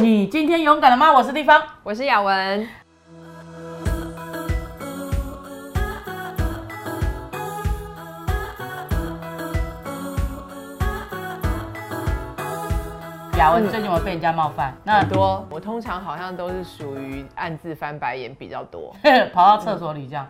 你今天勇敢了吗？我是地方，我是雅文。雅文，你最近有没有被人家冒犯？那很多，我通常好像都是属于暗自翻白眼比较多。跑到厕所里这样。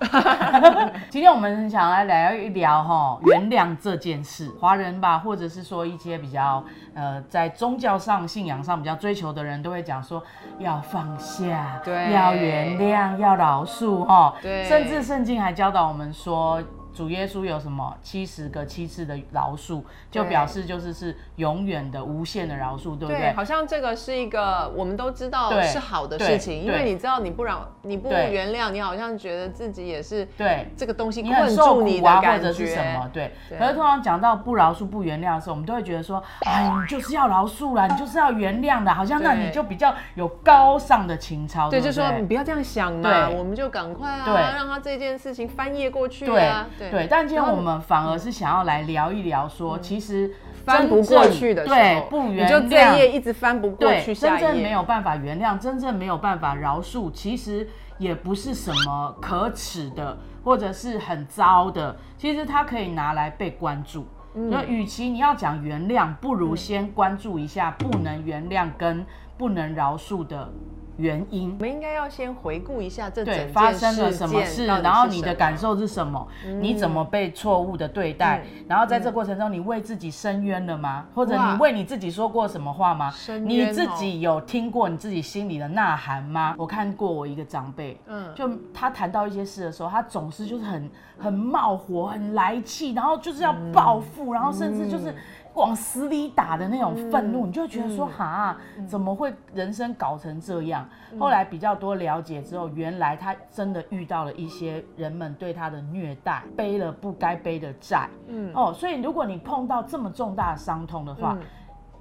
今天我们想来聊一聊哈，原谅这件事。华人吧，或者是说一些比较呃，在宗教上、信仰上比较追求的人，都会讲说要放下，对要原谅，要饶恕哈。对甚至圣经还教导我们说。主耶稣有什么七十个七次的饶恕，就表示就是是永远的、无限的饶恕，对不对？好像这个是一个我们都知道是好的事情，因为你知道你不饶你不对。原谅，你好像觉得自己也是对。这个东西困住你的感者是什么？觉。对。对。可是通常讲到不饶恕、不原谅的时候，我们都会觉得说，哎，你就是要饶恕啦，你就是要原谅的，好像那你就比较有高尚的情操，对，不就说你不要这样想嘛，我们就赶快啊，对。让他这件事情翻页过去对啊。对，但今天我们反而是想要来聊一聊，说其实翻不过去的时候，对，不原你就这谅一页一直翻不过对，去，真正没有办法原谅，真正没有办法饶恕，其实也不是什么可耻的，或者是很糟的，其实它可以拿来被关注。嗯那与其你要讲原谅，不如先关注一下不能原谅跟不能饶恕的原因我。们应该要先回顾一下这整对，件发生了什么事然后你的感受是什么？你怎么被错误的对待？然后在这过程中，你为自己申冤了吗？或者你为你自己说过什么话吗？你自己有听过你自己心里的呐喊吗？我看过我一个长辈，嗯就他谈到一些事的时候，他总是就是很很冒火、很来气，然后就是要报复，然后甚至就是往死里打的那种愤怒，你就会觉得说哈，怎么会人生搞成这样？后来比较多了解之后，原来他真的遇到了一些人们对他的虐待，背了不该背的债。嗯，哦，所以如果你碰到这么重大的伤痛的话，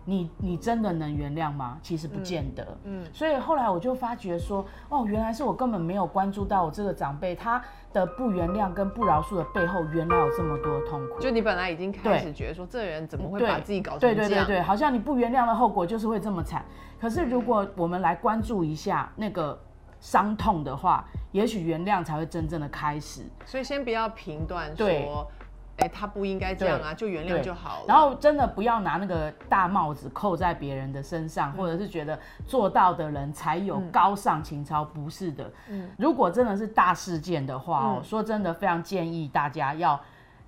你你真的能原谅吗？其实不见得。嗯，所以后来我就发觉说，哦，原来是我根本没有关注到我这个长辈他的不原谅跟不饶恕的背后，原来有这么多痛苦。就你本来已经开始觉得说，这人怎么会把自己搞成这样？对对对，好像你不原谅的后果就是会这么惨。可是如果我们来关注一下那个伤痛的话，也许原谅才会真正的开始。所以先不要评断对说，哎，他不应该这样啊，就原谅就好了。然后真的不要拿那个大帽子扣在别人的身上，或者是觉得做到的人才有高尚情操，不是的。如果真的是大事件的话哦，说真的，非常建议大家要。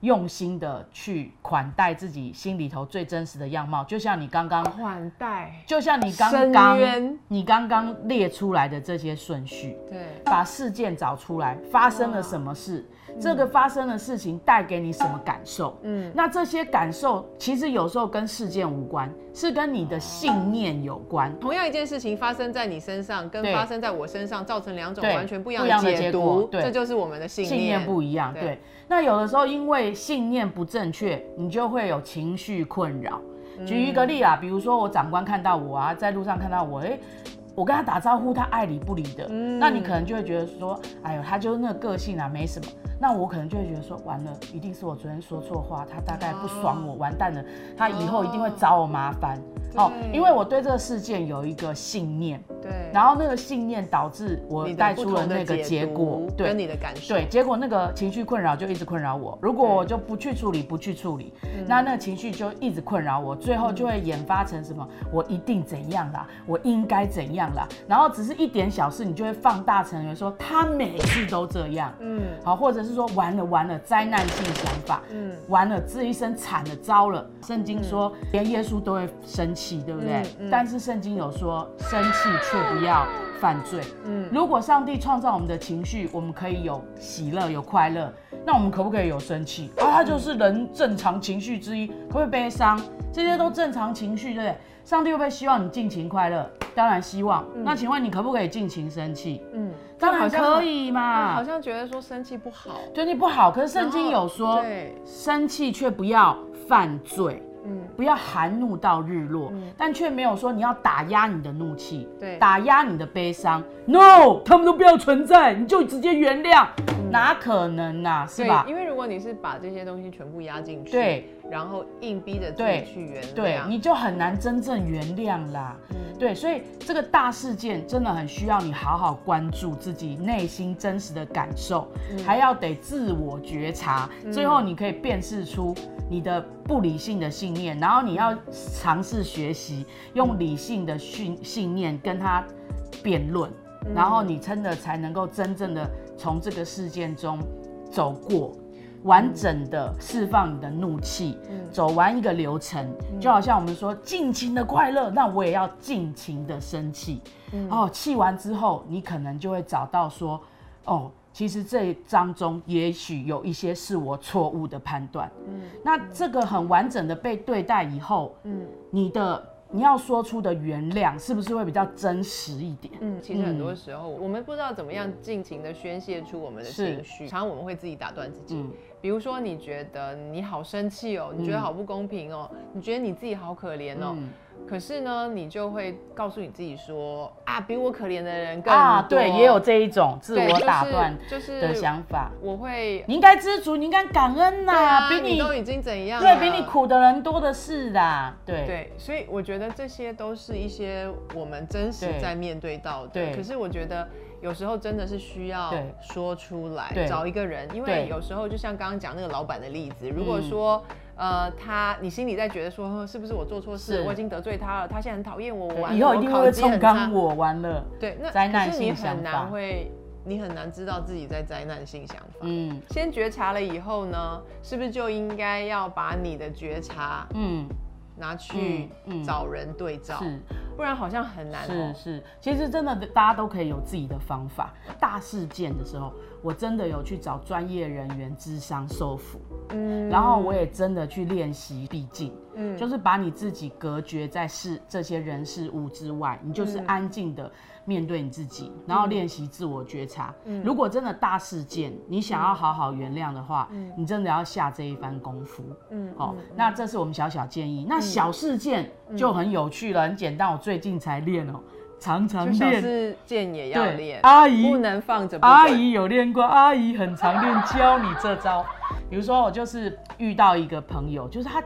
用心的去款待自己心里头最真实的样貌，就像你刚刚款待，就像你刚深刚你刚刚列出来的这些顺序，对，把事件找出来，发生了什么事，这个发生的事情带给你什么感受？嗯，那这些感受其实有时候跟事件无关，是跟你的信念有关。同样一件事情发生在你身上，跟对发生在我身上，造成两种完全不一样的解读，对这就是我们的信信念不一样，对对。那有的时候因为信念不正确，你就会有情绪困扰。举一个例啊，比如说我长官看到我啊，在路上看到我，哎、我跟他打招呼，他爱理不理的，那你可能就会觉得说，哎呦，他就是那个个性啊，没什么。那我可能就会觉得说，完了，一定是我昨天说错话，他大概不爽我，完蛋了，他以后一定会找我麻烦。哦，因为我对这个事件有一个信念，对，然后那个信念导致我带出了那个结果，对跟你的感受，对，结果那个情绪困扰就一直困扰我。如果我就不去处理，不去处理，嗯那那个情绪就一直困扰我，最后就会演发成什么？我一定怎样啦，我应该怎样啦。然后只是一点小事，你就会放大成为说他每次都这样，嗯，好，或者是说完了完了，灾难性想法，嗯，完了这一生惨了糟了。圣经说连耶稣都会生气，对不对？但是圣经有说生气却不要犯罪。嗯，如果上帝创造我们的情绪，我们可以有喜乐、有快乐，那我们可不可以有生气？啊，它就是人正常情绪之一。可不可以悲伤？这些都正常情绪，对不对？上帝会不会希望你尽情快乐？当然希望。那请问你可不可以尽情生气？嗯，当然可以嘛。好像觉得说生气不好，对你不好，可是圣经有说，对，生气却不要犯罪。嗯，不要含怒到日落，但却没有说你要打压你的怒气，对。打压你的悲伤。No，他们都不要存在，你就直接原谅，哪可能呐、是吧？因为如果你是把这些东西全部压进去，对，然后硬逼着自己去原谅，对，你就很难真正原谅啦。对，所以这个大事件真的很需要你好好关注自己内心真实的感受，还要得自我觉察，最后你可以辨识出你的不理性的信念，然后你要尝试学习用理性的信信念跟他辩论，然后你真的才能够真正的从这个事件中走过。完整的释放你的怒气，走完一个流程，就好像我们说尽情的快乐，那我也要尽情的生气。哦，气完之后，你可能就会找到说，哦，其实这一章中也许有一些是我错误的判断。嗯，那这个很完整的被对待以后，嗯，你的你要说出的原谅是不是会比较真实一点？嗯，其实很多时候我们不知道怎么样尽情的宣泄出我们的情绪，常常我们会自己打断自己。比如说，你觉得你好生气哦，你觉得好不公平哦，你觉得你自己好可怜哦，可是呢，你就会告诉你自己说啊，比我可怜的人更多。对，也有这一种自我打断就是的想法。我会，你应该知足，你应该感恩呐，比你都已经怎样？对比你苦的人多的是啦。对对，所以我觉得这些都是一些我们真实在面对到的。对，可是我觉得。有时候真的是需要说出来，找一个人，因为有时候就像刚刚讲那个老板的例子，如果说呃他你心里在觉得说是不是我做错事，我已经得罪他了，他现在很讨厌我，我以后一定会冲刚我完了，对，那灾难性想法会，你很难知道自己在灾难性想法。嗯，先觉察了以后呢，是不是就应该要把你的觉察，嗯。拿去找人对照，是，不然好像很难。是是，其实真的大家都可以有自己的方法。大事件的时候，我真的有去找专业人员智商收服，嗯，然后我也真的去练习闭境，嗯，就是把你自己隔绝在事这些人事物之外，你就是安静的。面对你自己，然后练习自我觉察。如果真的大事件，你想要好好原谅的话，你真的要下这一番功夫。嗯，好，那这是我们小小建议。那小事件就很有趣了，很简单。我最近才练哦，常常练。小事件也要练。阿姨不能放着。阿姨有练过，阿姨很常练，教你这招。比如说，我就是遇到一个朋友，就是他，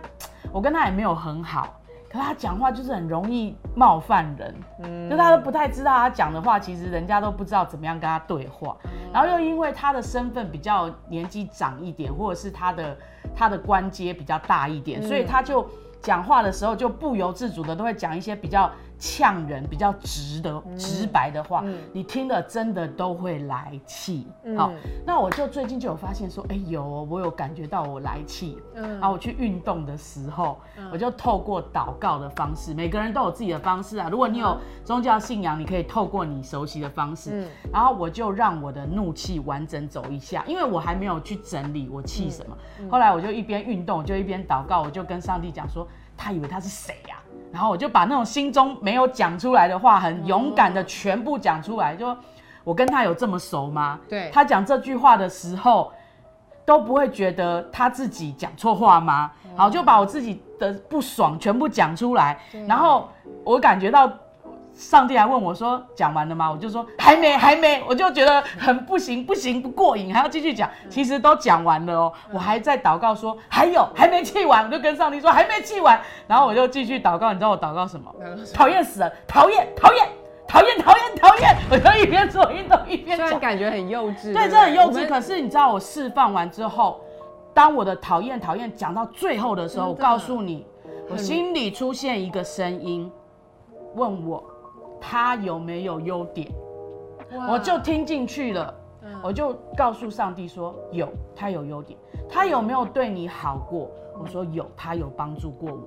我跟他也没有很好。可他讲话就是很容易冒犯人，嗯，就他都不太知道他讲的话，其实人家都不知道怎么样跟他对话。然后又因为他的身份比较年纪长一点，或者是他的他的官阶比较大一点，所以他就讲话的时候就不由自主的都会讲一些比较。呛人比较直的、直白的话，你听了真的都会来气。好，那我就最近就有发现说，哎，有我有感觉到我来气。嗯，然后我去运动的时候，我就透过祷告的方式，每个人都有自己的方式啊。如果你有宗教信仰，你可以透过你熟悉的方式。嗯，然后我就让我的怒气完整走一下，因为我还没有去整理我气什么。后来我就一边运动，就一边祷告，我就跟上帝讲说，他以为他是谁呀？然后我就把那种心中没有讲出来的话，很勇敢的全部讲出来。就我跟他有这么熟吗？对。他讲这句话的时候，都不会觉得他自己讲错话吗？好，就把我自己的不爽全部讲出来。然后我感觉到。上帝还问我说：“讲完了吗？”我就说：“还没，还没。”我就觉得很不行，不行，不过瘾，还要继续讲。其实都讲完了哦，我还在祷告说：“还有，还没气完。”我就跟上帝说：“还没气完。”然后我就继续祷告。你知道我祷告什么？讨厌死了！讨厌，讨厌，讨厌，讨厌，讨厌！我就一边做运动一边讲，感觉很幼稚。对，这很幼稚。可是你知道，我释放完之后，当我的讨厌、讨厌讲到最后的时候，我告诉你，我心里出现一个声音，问我。他有没有优点？我就听进去了，我就告诉上帝说有，他有优点。他有没有对你好过？我说有，他有帮助过我。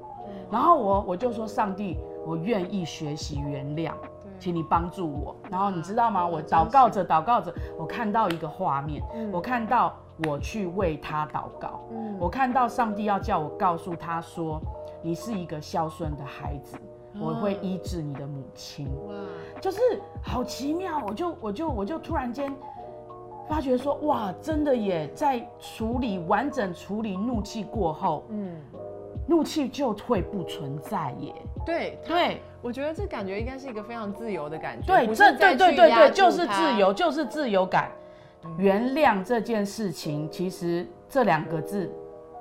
然后我我就说上帝，我愿意学习原谅，请你帮助我。然后你知道吗？我祷告着祷告着，我看到一个画面，我看到我去为他祷告，我看到上帝要叫我告诉他说，你是一个孝顺的孩子。我会医治你的母亲，哇，就是好奇妙，我就我就我就突然间发觉说，哇，真的耶，在处理完整处理怒气过后，嗯，怒气就会不存在耶。对对，我觉得这感觉应该是一个非常自由的感觉。对，这对对对对，就是自由，就是自由感。原谅这件事情，其实。这两个字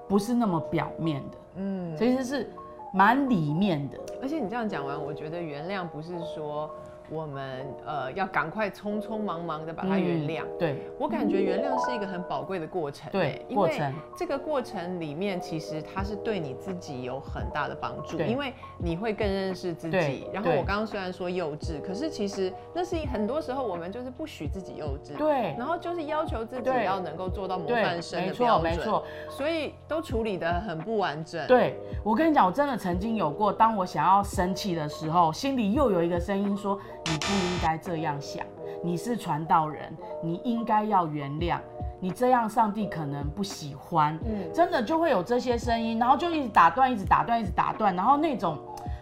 不是那么表面的，嗯，其实是蛮里面的。而且你这样讲完，我觉得原谅不是说。我们呃要赶快匆匆忙忙的把它原谅。对，我感觉原谅是一个很宝贵的过程。对，过程这个过程里面，其实它是对你自己有很大的帮助，因为你会更认识自己。然后我刚刚虽然说幼稚，可是其实那是很多时候我们就是不许自己幼稚。对。然后就是要求自己要能够做到模范生的标准。没错，没错。所以都处理的很不完整。对，我跟你讲，我真的曾经有过，当我想要生气的时候，心里又有一个声音说。你不应该这样想，你是传道人，你应该要原谅。你这样，上帝可能不喜欢。嗯，真的就会有这些声音，然后就一直打断，一直打断，一直打断，然后那种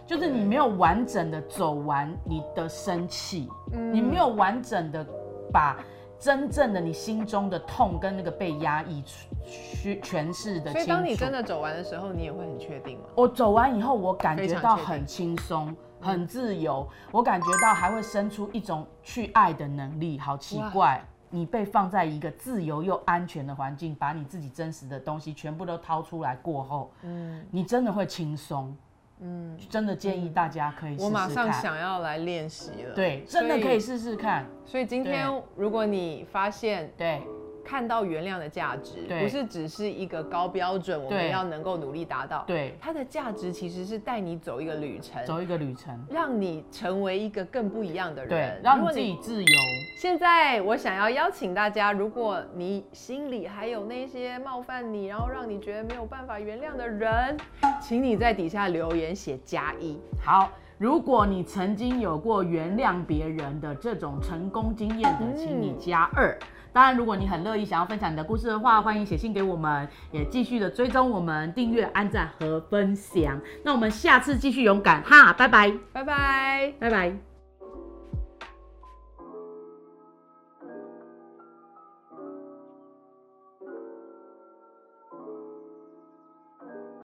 就是你没有完整的走完你的生气，你没有完整的把真正的你心中的痛跟那个被压抑去诠释的。所以当你真的走完的时候，你也会很确定吗？我走完以后，我感觉到很轻松。很自由，我感觉到还会生出一种去爱的能力，好奇怪！你被放在一个自由又安全的环境，把你自己真实的东西全部都掏出来过后，嗯，你真的会轻松，嗯，真的建议大家可以。我马上想要来练习了，对，真的可以试试看。所以今天如果你发现，对。看到原谅的价值，不是只是一个高标准，我们要能够努力达到。对，它的价值其实是带你走一个旅程，走一个旅程，让你成为一个更不一样的人，对，让你自己自由。现在我想要邀请大家，如果你心里还有那些冒犯你，然后让你觉得没有办法原谅的人，请你在底下留言写加一。好，如果你曾经有过原谅别人的这种成功经验的，请你加二。当然，如果你很乐意想要分享你的故事的话，欢迎写信给我们，也继续的追踪我们，订阅、按赞和分享。那我们下次继续勇敢哈，拜拜，拜拜，拜拜。